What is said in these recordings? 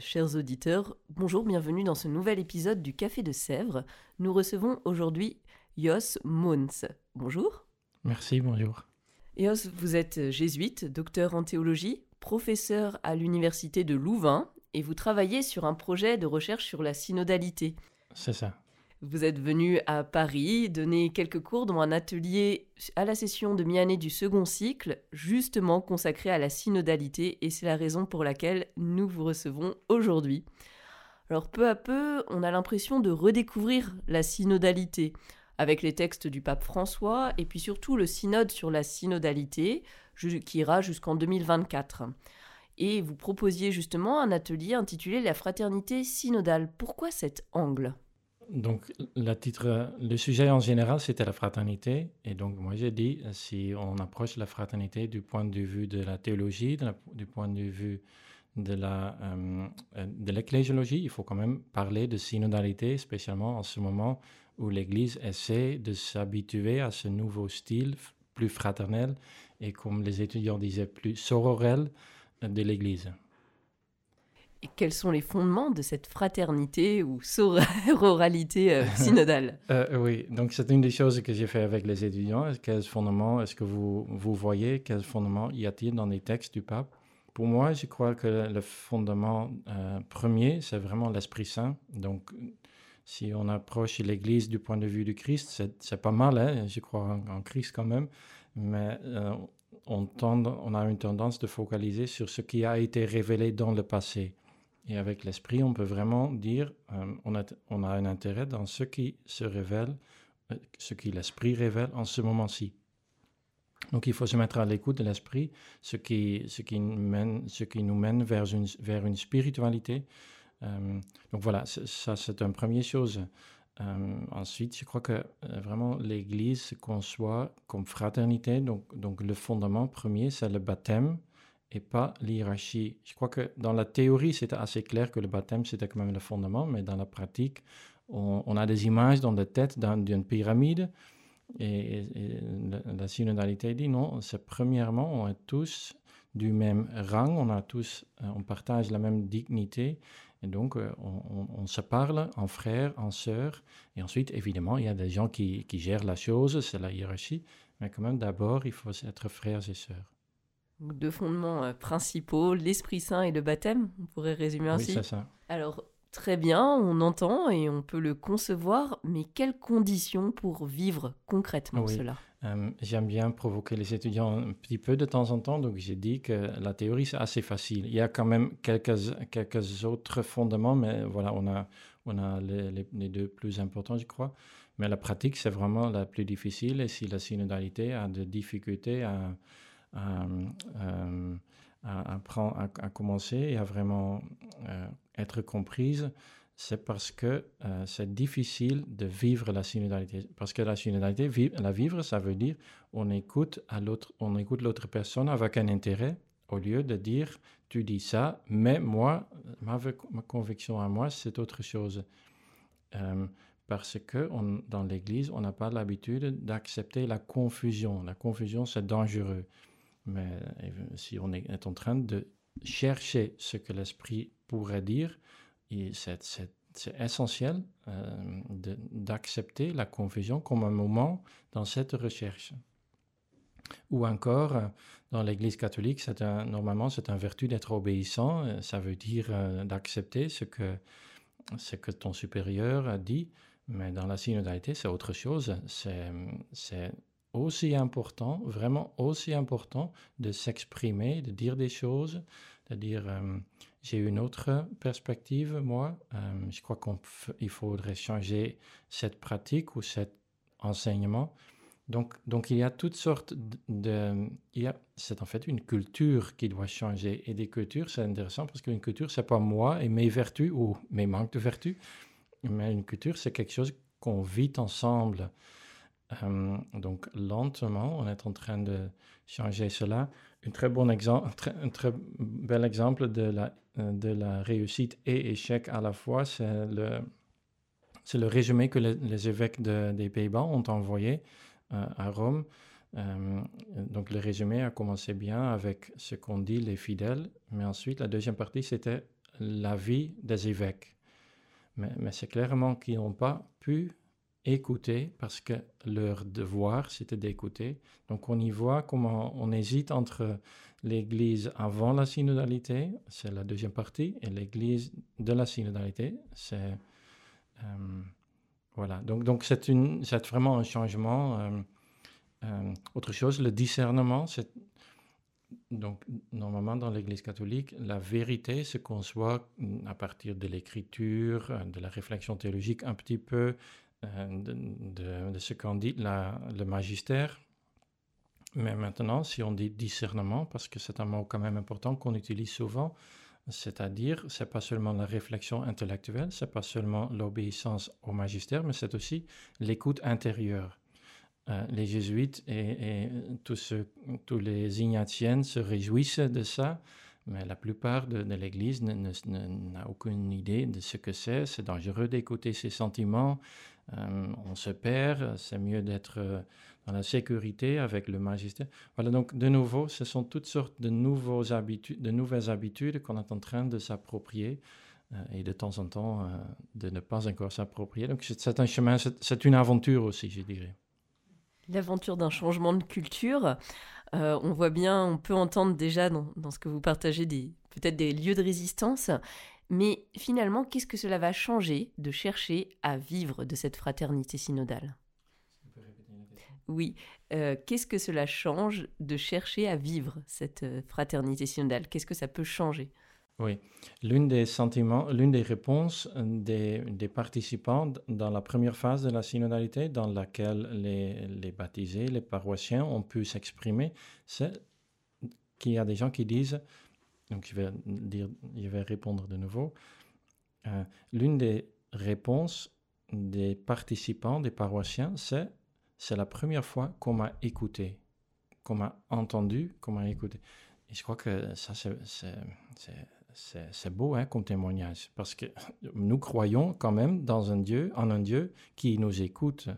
Chers auditeurs, bonjour, bienvenue dans ce nouvel épisode du Café de Sèvres. Nous recevons aujourd'hui Jos Mons. Bonjour. Merci, bonjour. Jos, vous êtes jésuite, docteur en théologie, professeur à l'université de Louvain et vous travaillez sur un projet de recherche sur la synodalité. C'est ça. Vous êtes venu à Paris donner quelques cours dans un atelier à la session de mi-année du second cycle, justement consacré à la synodalité, et c'est la raison pour laquelle nous vous recevons aujourd'hui. Alors peu à peu, on a l'impression de redécouvrir la synodalité avec les textes du pape François et puis surtout le synode sur la synodalité qui ira jusqu'en 2024. Et vous proposiez justement un atelier intitulé La fraternité synodale. Pourquoi cet angle? Donc, le, sujet en général, c'était la fraternité. Et donc, moi, j'ai dit, si on approche la fraternité du point de vue de la théologie, du point de vue de la euh, de l'ecclésiologie, il faut quand même parler de synodalité, spécialement en ce moment où l'Église essaie de s'habituer à ce nouveau style plus fraternel et, comme les étudiants disaient, plus sororel de l'Église. Et quels sont les fondements de cette fraternité ou sororalité euh, synodale euh, Oui, donc c'est une des choses que j'ai fait avec les étudiants. Quels fondements est-ce que vous, vous voyez? Quels fondements y a-t-il dans les textes du pape? Pour moi, je crois que le fondement euh, premier, c'est vraiment l'Esprit Saint. Donc, si on approche l'Église du point de vue du Christ, c'est pas mal, hein, je crois en, Christ quand même, mais on, on a une tendance de focaliser sur ce qui a été révélé dans le passé. Et avec l'Esprit, on peut vraiment dire, euh, on, a, on a un intérêt dans ce qui se révèle, euh, ce qui l'Esprit révèle en ce moment-ci. Donc il faut se mettre à l'écoute de l'Esprit, ce qui, ce, qui ce qui nous mène vers une, vers une spiritualité euh, donc voilà, ça c'est une première chose. Euh, ensuite, je crois que vraiment l'Église se conçoit comme fraternité. Donc, donc le fondement premier, c'est le baptême et pas l'hierarchie. Je crois que dans la théorie, c'était assez clair que le baptême, c'était quand même le fondement, mais dans la pratique, on, a des images dans la tête d'une pyramide. Et, la synodalité dit non, c'est premièrement, on est tous du même rang, on a tous, on partage la même dignité et donc, euh, on, se parle en frères, en sœurs. Et ensuite, évidemment, il y a des gens qui, gèrent la chose, c'est la hiérarchie. Mais quand même, d'abord, il faut être frères et sœurs. Deux fondements euh, principaux, l'Esprit Saint et le baptême, on pourrait résumer ainsi. Oui, c'est ça. Alors, très bien, on entend et on peut le concevoir, mais quelles conditions pour vivre concrètement cela? Euh, j'aime bien provoquer les étudiants un petit peu de temps en temps, donc j'ai dit que la théorie c'est assez facile. Il y a quand même quelques, quelques autres fondements, mais voilà, on a, on a les, les, deux plus importants, je crois. Mais la pratique, c'est vraiment la plus difficile. Et si la synodalité a des difficultés à, à, euh, à, à, à, commencer et à vraiment euh, être comprise, c'est parce que euh, c'est difficile de vivre la synodalité. Parce que la synodalité, la vivre, ça veut dire on écoute l'autre, personne avec un intérêt, au lieu de dire tu dis ça, mais moi, ma, conviction à moi, c'est autre chose. Euh, parce que dans l'Église, on n'a pas l'habitude d'accepter la confusion. La confusion, c'est dangereux. Mais euh, si on est en train de chercher ce que l'Esprit pourrait dire, c'est essentiel euh, d'accepter la confusion comme un moment dans cette recherche. Ou encore, euh, dans l'Église catholique, un, normalement, c'est une vertu d'être obéissant. Ça veut dire d'accepter ce que, ton supérieur dit. Mais dans la synodalité, c'est autre chose. C'est aussi important, vraiment aussi important, de s'exprimer, de dire des choses, de dire j'ai une autre perspective, moi. Euh, je crois qu'il faudrait changer cette pratique ou cet enseignement Donc, donc il y a toutes sortes de... c'est en fait une culture qui doit changer. Et des cultures, c'est intéressant parce qu'une culture, c'est pas moi et mes vertus ou mes manques de vertus. Mais une culture, c'est quelque chose qu'on vit ensemble. Euh, donc lentement, on est en train de changer cela. Un très bon exemple, un très, bel exemple de la, euh, réussite et échec à la fois, c'est le, résumé que les, évêques des Pays-Bas ont envoyé euh, à Rome. donc le résumé a commencé bien avec ce qu'ont dit les fidèles, mais ensuite la deuxième partie c'était la vie des évêques. Mais c'est clairement qu'ils n'ont pas pu écouter parce que leur devoir, c'était d'écouter. Donc on y voit comment on hésite entre l'Église avant la synodalité, c'est la deuxième partie, et l'Église de la synodalité, c'est... Euh, voilà, donc donc c'est vraiment un changement. Euh, euh, autre chose, le discernement, c'est... Donc, normalement, dans l'Église catholique, la vérité se conçoit à partir de l'écriture, de la réflexion théologique un petit peu, de, ce qu'en dit le magistère. Mais maintenant, si on dit discernement, parce que c'est un mot quand même important qu'on utilise souvent, c'est-à-dire, c'est pas seulement la réflexion intellectuelle, c'est pas seulement l'obéissance au magistère, mais c'est aussi l'écoute intérieure. Euh, les jésuites et, tous, tous les ignatiennes se réjouissent de ça, mais la plupart de, l'Église n'a aucune idée de ce que c'est. C'est dangereux d'écouter ses sentiments, euh, on se perd, c'est mieux d'être euh, dans la sécurité avec le magistère. Voilà, donc de nouveau, ce sont toutes sortes de, de nouvelles habitudes qu'on est en train de s'approprier euh, et de temps en temps de ne pas encore s'approprier. Donc c'est un chemin, c'est une aventure aussi, je dirais. L'aventure d'un changement de culture. on voit bien, on peut entendre déjà dans ce que vous partagez peut-être des lieux de résistance. Mais finalement, qu'est-ce que cela va changer de chercher à vivre de cette fraternité synodale? Oui, euh, qu'est-ce que cela change de chercher à vivre cette euh, fraternité synodale? Qu'est-ce que ça peut changer? Oui, l'une des sentiments, l'une des réponses des, des, participants dans la première phase de la synodalité, dans laquelle les, les baptisés, les paroissiens ont pu s'exprimer, c'est qu'il y a des gens qui disent donc je vais, répondre de nouveau. Euh, l'une des réponses des participants, des paroissiens, c'est c'est la première fois qu'on m'a écouté, qu'on m'a entendu, qu'on m'a écouté. Et je crois que ça, c'est beau hein, comme témoignage, parce que nous croyons quand même dans un Dieu, en un Dieu qui nous écoute.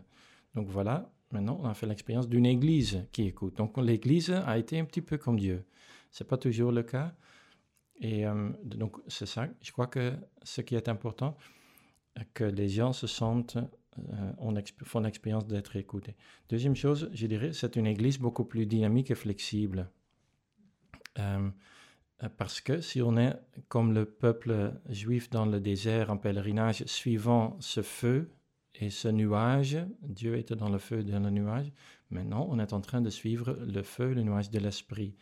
Donc voilà, maintenant on a fait l'expérience d'une Église qui écoute. Donc l'Église a été un petit peu comme Dieu. C'est pas toujours le cas, et euh, donc, c'est ça. Je crois que ce qui est important, que les gens se sentent, euh, font l'expérience d'être écoutés. Deuxième chose, je dirais, c'est une église beaucoup plus dynamique et flexible. Euh, parce que si on est comme le peuple juif dans le désert en pèlerinage, suivant ce feu et ce nuage, Dieu était dans le feu et dans le nuage, maintenant on est en train de suivre le feu, le nuage de l'esprit.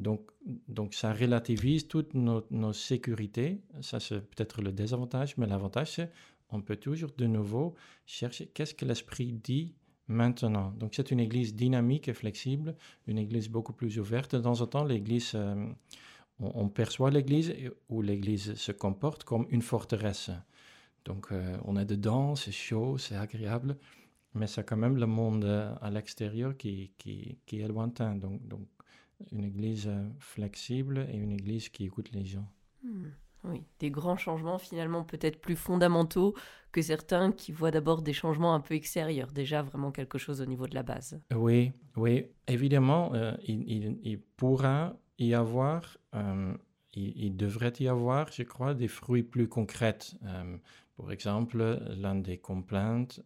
Donc, donc ça relativise toutes nos, sécurités. Ça, c'est peut-être le désavantage, mais l'avantage, c'est on peut toujours de nouveau chercher qu'est-ce que l'Esprit dit maintenant. Donc, c'est une église dynamique et flexible, une église beaucoup plus ouverte. De temps en temps, l'église, euh, on, perçoit l'église où l'église se comporte comme une forteresse. Donc, euh, on est dedans, c'est chaud, c'est agréable, mais c'est quand même le monde euh, à l'extérieur qui, qui, est lointain. Donc une église euh, flexible et une église qui écoute les gens. Hmm. Oui, des grands changements finalement peut-être plus fondamentaux que certains qui voient d'abord des changements un peu extérieurs, déjà vraiment quelque chose au niveau de la base. Oui, oui, évidemment, euh, il, pourra y avoir, euh, il, devrait y avoir, je crois, des fruits plus concrets. pour exemple, l'un des complaintes,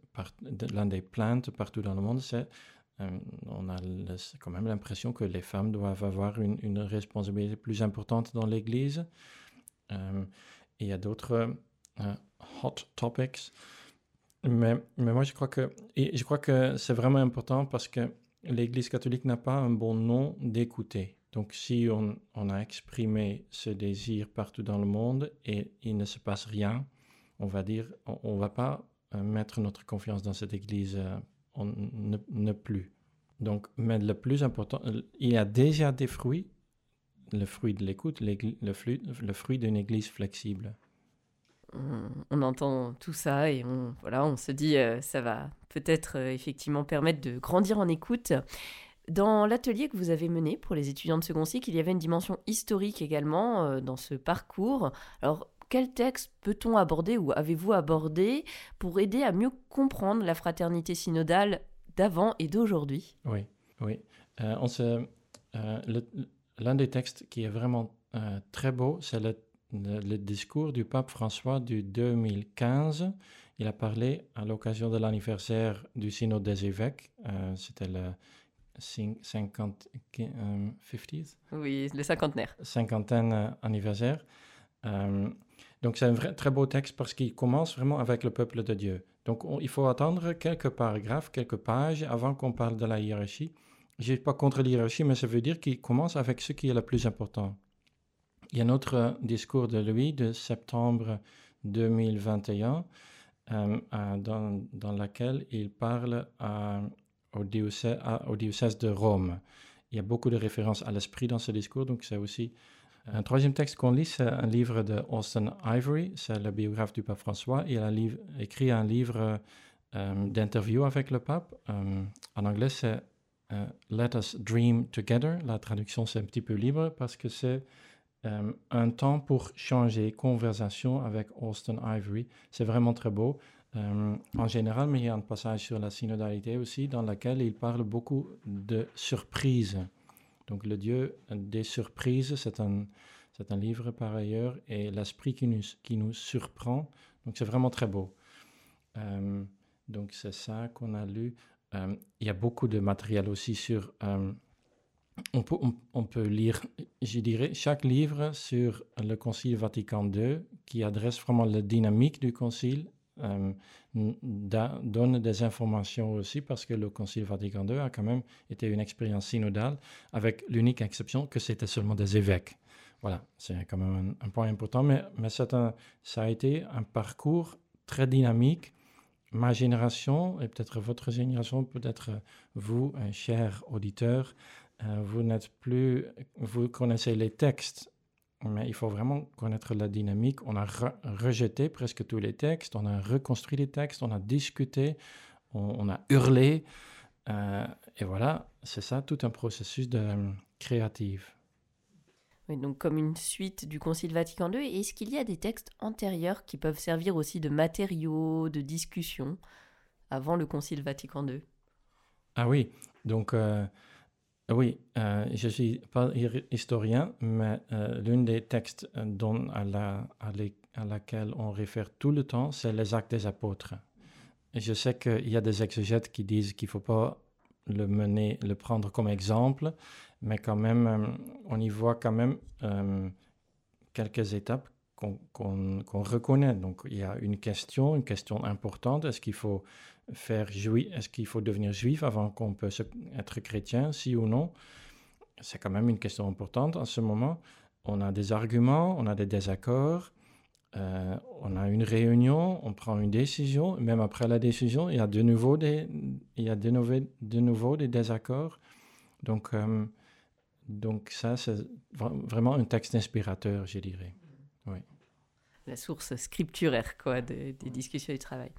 l'un des plaintes partout dans le monde, c'est euh, on a quand même l'impression que les femmes doivent avoir une, responsabilité plus importante dans l'Église. Euh, il y a d'autres euh, hot topics. Mais, mais, moi, je crois que, je crois que c'est vraiment important parce que l'Église catholique n'a pas un bon nom d'écouter. Donc, si on, on, a exprimé ce désir partout dans le monde et il ne se passe rien, on va dire, on ne va pas mettre notre confiance dans cette Église on ne, plus. Donc, mais le plus important, il y a déjà des fruits, le fruit de l'écoute, le, fruit, le fruit d'une église flexible. On, entend tout ça et on, voilà, on se dit euh, ça va peut-être euh, effectivement permettre de grandir en écoute. Dans l'atelier que vous avez mené pour les étudiants de second cycle, il y avait une dimension historique également euh, dans ce parcours. Alors, quel texte peut-on aborder ou avez-vous abordé pour aider à mieux comprendre la fraternité synodale d'avant et d'aujourd'hui? Oui, oui. Euh, euh, l'un des textes qui est vraiment très beau, c'est le, le, discours du pape François du 2015. Il a parlé à l'occasion de l'anniversaire du synode des évêques. C'était le 50, euh, Oui, le cinquantenaire. Cinquantaine euh, anniversaire. Euh, donc c'est un très beau texte parce qu'il commence vraiment avec le peuple de Dieu. Donc il faut attendre quelques paragraphes, quelques pages avant qu'on parle de la hiérarchie. Je suis pas contre l'hiérarchie, mais ça veut dire qu'il commence avec ce qui est le plus important. Il y a un autre discours de lui de septembre 2021 dans, dans lequel il parle au diocèse, de Rome. Il y a beaucoup de références à l'esprit dans ce discours, donc c'est aussi un troisième texte qu'on lit, c'est un livre de Austin Ivory, c'est le biographe du pape François. Il a écrit un livre euh, d'interview avec le pape. Euh, en anglais, c'est euh, Let Us Dream Together. La traduction, c'est un petit peu libre parce que c'est un temps pour changer conversation avec Austin Ivory. C'est vraiment très beau. En général, mais il y a un passage sur la synodalité aussi dans lequel il parle beaucoup de surprises. Donc le Dieu des surprises, c'est un, c'est un livre par ailleurs, et l'esprit qui nous, qui nous surprend. Donc c'est vraiment très beau. Euh, donc c'est ça qu'on a lu. Euh, il y a beaucoup de matériel aussi sur... on, peut, on, peut lire, je dirais, chaque livre sur le Concile Vatican II qui adresse vraiment la dynamique du Concile euh, donne des informations aussi parce que le Concile Vatican II a quand même été une expérience synodale avec l'unique exception que c'était seulement des évêques. Voilà, c'est quand même un, point important, mais, ça a été un parcours très dynamique. Ma génération, et peut-être votre génération, peut-être vous, chers auditeurs, euh, vous n'êtes plus, vous connaissez les textes mais il faut vraiment connaître la dynamique. On a rejeté presque tous les textes, on a reconstruit les textes, on a discuté, on, a hurlé. Euh, et voilà, c'est ça tout un processus de, euh, créatif. Oui, donc comme une suite du Concile Vatican II, est-ce qu'il y a des textes antérieurs qui peuvent servir aussi de matériaux, de discussion avant le Concile Vatican II Ah oui, donc euh, oui, euh, je ne suis pas historien, mais euh, l'un des textes euh, dont à, la, à, laquelle on réfère tout le temps, c'est les actes des apôtres. Je sais qu'il y a des exégètes qui disent qu'il ne faut pas le mener, le prendre comme exemple, mais quand même, on y voit quand même quelques étapes qu'on reconnaît. Donc, il y a une question, une question importante. Est-ce qu'il faut faire juif, est-ce qu'il faut devenir juif avant qu'on puisse être chrétien, si ou non? C'est quand même une question importante en ce moment. On a des arguments, on a des désaccords, euh, on a une réunion, on prend une décision, même après la décision, il y a de nouveau des, il y a de nouveau, de nouveau des désaccords. Donc, euh, donc ça, c'est vraiment un texte inspirateur, je dirais. Oui. La source scripturaire quoi, des discussions du travail.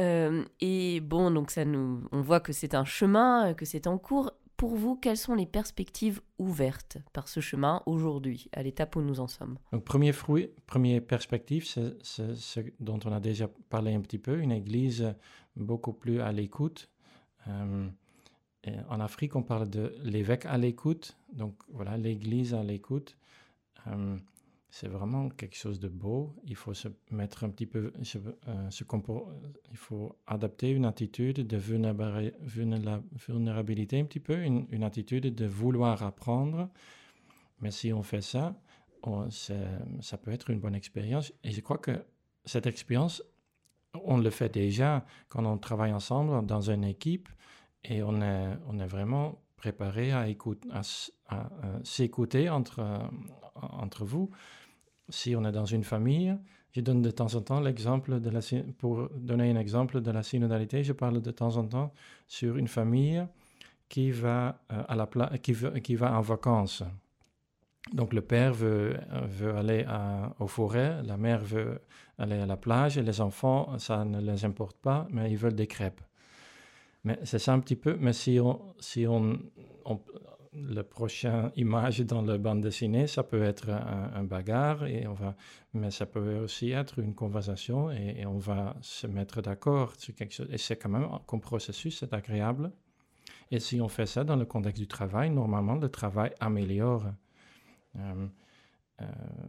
Euh, et bon, donc ça nous, on voit que c'est un chemin, que c'est en cours. Pour vous, quelles sont les perspectives ouvertes par ce chemin aujourd'hui, à l'étape où nous en sommes? Donc, premier fruit, première perspective, c'est ce dont on a déjà parlé un petit peu, une église beaucoup plus à l'écoute. Euh, en Afrique, on parle de l'évêque à l'écoute, donc voilà, l'église à l'écoute. Euh, c'est vraiment quelque chose de beau. Il faut se mettre un petit peu, se, euh, il faut adapter une attitude de vulnérabilité un petit peu, une, attitude de vouloir apprendre. Mais si on fait ça, ça peut être une bonne expérience. Et je crois que cette expérience, on le fait déjà quand on travaille ensemble dans une équipe et on est, on est vraiment préparé à, écouter, à, s'écouter entre, entre vous si on est dans une famille, je donne de temps en temps l'exemple de la, pour donner un exemple de la synodalité, je parle de temps en temps sur une famille qui va, à la qui, qui va en vacances. Donc le père veut, veut aller à, aux forêts, la mère veut aller à la plage et les enfants, ça ne les importe pas, mais ils veulent des crêpes. Mais c'est ça un petit peu, mais si on, si on, le prochain image dans la bande dessinée, ça peut être un, bagarre, et on va, mais ça peut aussi être une conversation et, on va se mettre d'accord sur quelque chose. Et c'est quand même, comme processus, c'est agréable. Et si on fait ça dans le contexte du travail, normalement, le travail améliore. Euh, euh,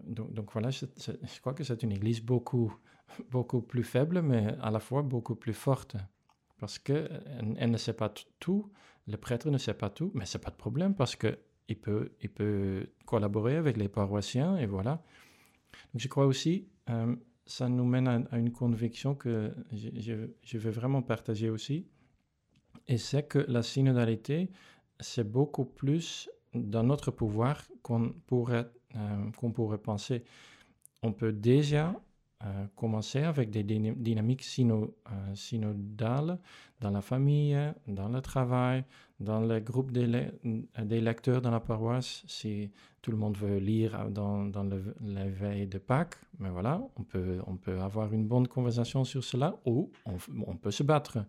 donc, voilà, je crois que c'est une église beaucoup, beaucoup plus faible, mais à la fois beaucoup plus forte. Parce qu'elle elle ne sait pas tout, le prêtre ne sait pas tout, mais c'est pas de problème parce qu'il peut, il peut collaborer avec les paroissiens et voilà. Donc je crois aussi, euh, ça nous mène à, une conviction que je, je, veux vraiment partager aussi, et c'est que la synodalité, c'est beaucoup plus dans notre pouvoir qu'on pourrait, euh, qu'on pourrait penser. On peut déjà euh, commencer avec des dynamiques sino, euh, synodales dans la famille, dans le travail, dans le groupe des, lecteurs dans la paroisse. Si tout le monde veut lire dans, dans le, l'éveil de Pâques, mais voilà, on peut, on peut avoir une bonne conversation sur cela ou on, on peut se battre.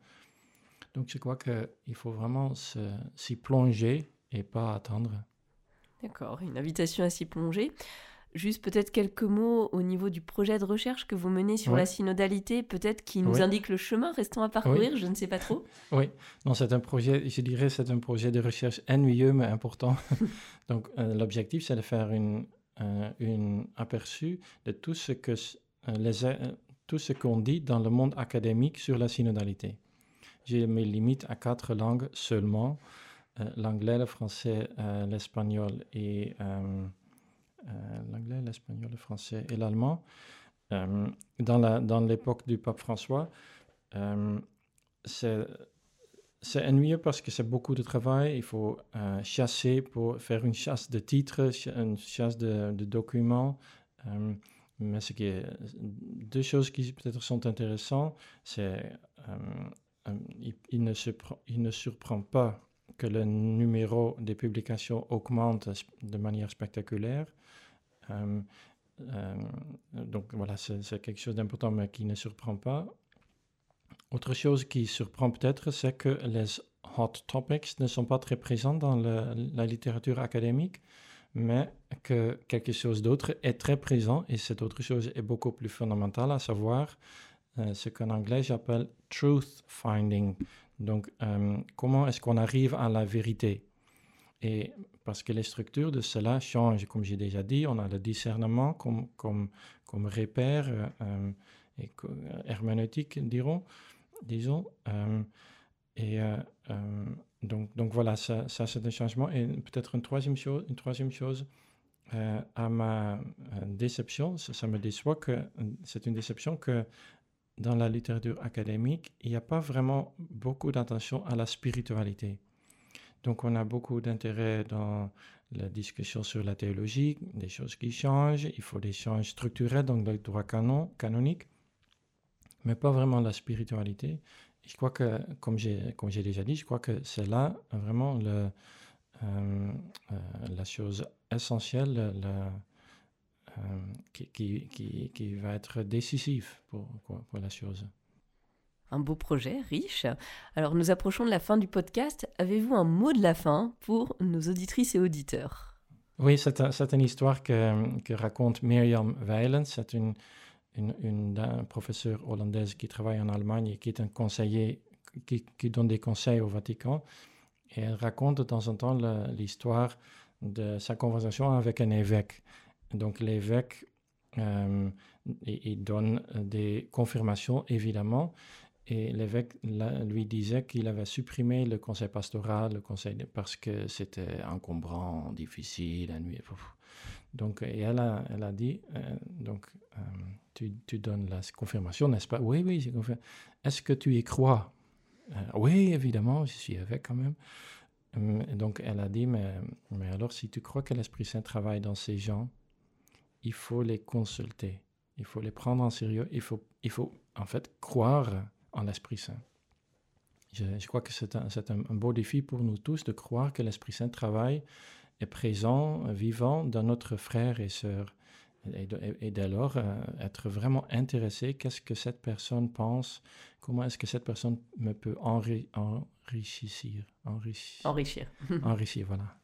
Donc je crois qu'il faut vraiment s'y plonger et pas attendre. D'accord, une invitation à s'y plonger. Juste peut-être quelques mots au niveau du projet de recherche que vous menez sur la synodalité, peut-être qui nous indique le chemin restant à parcourir, je ne sais pas trop. Oui, non, c'est un projet, je dirais, c'est un projet de recherche ennuyeux mais important. Donc euh, l'objectif, c'est de faire une, euh, une aperçu de tout ce que euh, les, tout ce qu'on dit dans le monde académique sur la synodalité. J'ai mes limites à quatre langues seulement l'anglais, le français, l'espagnol et euh, l'anglais, l'espagnol, le français et l'allemand. Euh, dans l'époque du pape François, euh, c'est ennuyeux parce que c'est beaucoup de travail. Il faut chasser pour faire une chasse de titres, une chasse de, documents. mais ce qui deux choses qui peut-être sont intéressantes, c'est il, ne il ne surprend pas que le numéro des publications augmente de manière spectaculaire. Euh, euh, donc voilà, c'est quelque chose d'important, mais qui ne surprend pas. Autre chose qui surprend peut-être, c'est que les hot topics ne sont pas très présents dans la littérature académique, mais que quelque chose d'autre est très présent, et cette autre chose est beaucoup plus fondamentale, à savoir euh, ce qu'en anglais j'appelle truth finding. Donc, comment est-ce qu'on arrive à la vérité? Parce que les structures de cela changent, comme j'ai déjà dit, on a le discernement comme, comme, comme repère euh, euh, et, euh, herméneutique, dirons, disons. et donc, donc voilà, ça, ça c'est un changement. Et peut-être une troisième chose, une troisième chose à ma déception, ça, ça, me déçoit que c'est une déception que dans la littérature académique, il n'y a pas vraiment beaucoup d'attention à la spiritualité. Donc on a beaucoup d'intérêt dans la discussion sur la théologie, des choses qui changent, il faut des changements structurels dans le droit canon, canonique, mais pas vraiment la spiritualité. Je crois que, comme j'ai, comme j'ai déjà dit, je crois que c'est là vraiment euh, euh, la chose essentielle euh, qui, qui, qui, qui, va être décisive pour, pour la chose un beau projet, riche. Alors nous approchons de la fin du podcast. Avez-vous un mot de la fin pour nos auditrices et auditeurs? Oui, c'est une histoire que, raconte Miriam Weiland. C'est une, une, professeure hollandaise qui travaille en Allemagne et qui est un conseiller, qui, qui donne des conseils au Vatican. Et elle raconte de temps en temps l'histoire de sa conversation avec un évêque. Donc l'évêque, euh, il donne des confirmations, évidemment, et l'évêque lui disait qu'il avait supprimé le conseil pastoral, le conseil parce que c'était encombrant, difficile, nuit. Donc, et elle a, elle a dit, euh, donc, euh, tu, tu, donnes la confirmation, n'est-ce pas? Oui, oui, j'ai Est-ce que tu y crois? Euh, Oui, évidemment, je suis avec quand même. donc, elle a dit, mais, mais alors, si tu crois que l'Esprit Saint travaille dans ces gens, il faut les consulter, il faut les prendre en sérieux, il faut, il faut en fait croire en l'Esprit Saint. je, crois que c'est un, un, beau défi pour nous tous de croire que l'Esprit Saint travaille, est présent, vivant dans notre frère et sœur. Et, d'alors euh, être vraiment intéressé, qu'est-ce que cette personne pense, comment est-ce que cette personne me peut enrichir. Enrichir. Enrichir. enrichir, voilà.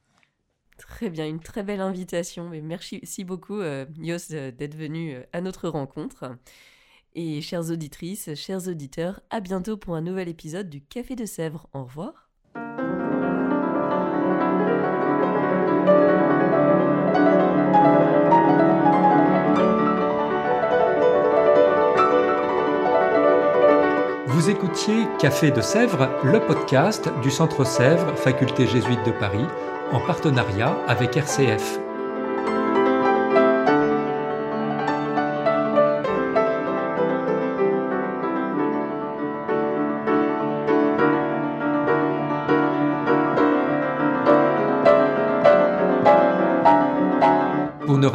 Très bien, une très belle invitation. Mais merci beaucoup, euh, Yos, d'être venu euh, à notre rencontre. Et chères auditrices, chers auditeurs, à bientôt pour un nouvel épisode du Café de Sèvres. Au revoir. Vous écoutiez Café de Sèvres, le podcast du Centre Sèvres, Faculté jésuite de Paris, en partenariat avec RCF.